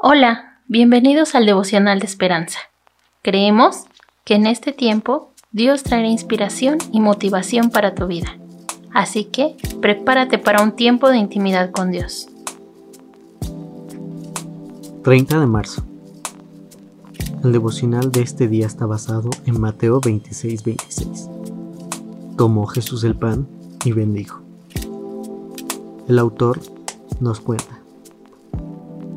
Hola, bienvenidos al devocional de esperanza. Creemos que en este tiempo Dios traerá inspiración y motivación para tu vida. Así que prepárate para un tiempo de intimidad con Dios. 30 de marzo. El devocional de este día está basado en Mateo 26:26. 26. Tomó Jesús el pan y bendijo. El autor nos cuenta.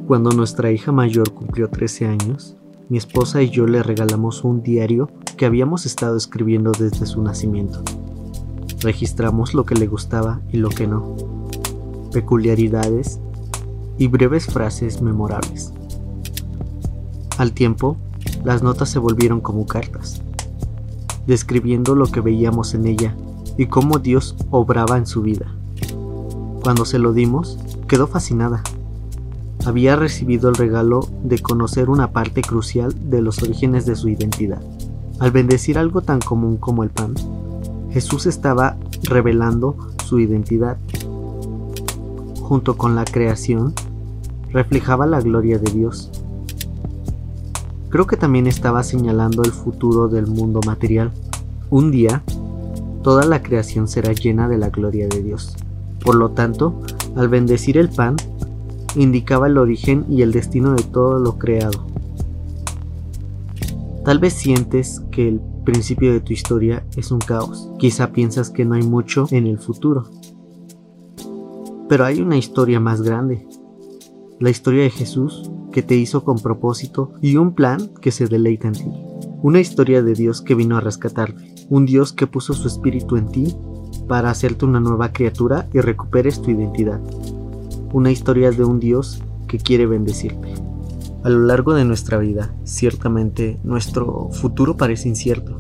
Cuando nuestra hija mayor cumplió 13 años, mi esposa y yo le regalamos un diario que habíamos estado escribiendo desde su nacimiento. Registramos lo que le gustaba y lo que no, peculiaridades y breves frases memorables. Al tiempo, las notas se volvieron como cartas, describiendo lo que veíamos en ella y cómo Dios obraba en su vida. Cuando se lo dimos, quedó fascinada había recibido el regalo de conocer una parte crucial de los orígenes de su identidad. Al bendecir algo tan común como el pan, Jesús estaba revelando su identidad. Junto con la creación, reflejaba la gloria de Dios. Creo que también estaba señalando el futuro del mundo material. Un día, toda la creación será llena de la gloria de Dios. Por lo tanto, al bendecir el pan, indicaba el origen y el destino de todo lo creado. Tal vez sientes que el principio de tu historia es un caos. Quizá piensas que no hay mucho en el futuro. Pero hay una historia más grande. La historia de Jesús que te hizo con propósito y un plan que se deleita en ti. Una historia de Dios que vino a rescatarte. Un Dios que puso su espíritu en ti para hacerte una nueva criatura y recuperes tu identidad una historia de un Dios que quiere bendecirte. A lo largo de nuestra vida, ciertamente nuestro futuro parece incierto.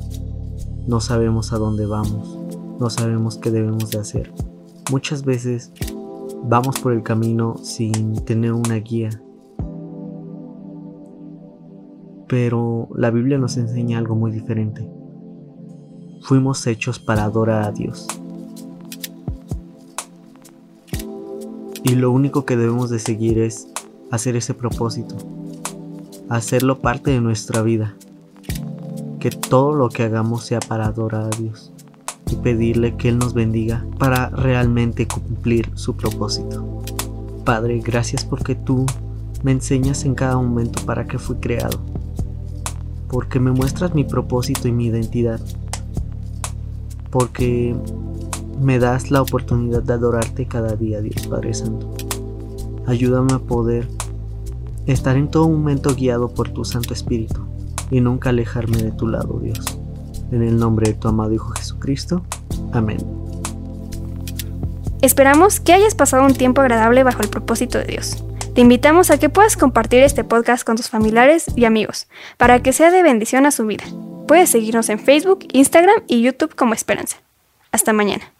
No sabemos a dónde vamos, no sabemos qué debemos de hacer. Muchas veces vamos por el camino sin tener una guía. Pero la Biblia nos enseña algo muy diferente. Fuimos hechos para adorar a Dios. Y lo único que debemos de seguir es hacer ese propósito, hacerlo parte de nuestra vida, que todo lo que hagamos sea para adorar a Dios y pedirle que Él nos bendiga para realmente cumplir su propósito. Padre, gracias porque tú me enseñas en cada momento para que fui creado, porque me muestras mi propósito y mi identidad, porque me das la oportunidad de adorarte cada día, Dios Padre Santo. Ayúdame a poder estar en todo momento guiado por tu Santo Espíritu y nunca alejarme de tu lado, Dios. En el nombre de tu amado Hijo Jesucristo. Amén. Esperamos que hayas pasado un tiempo agradable bajo el propósito de Dios. Te invitamos a que puedas compartir este podcast con tus familiares y amigos para que sea de bendición a su vida. Puedes seguirnos en Facebook, Instagram y YouTube como Esperanza. Hasta mañana.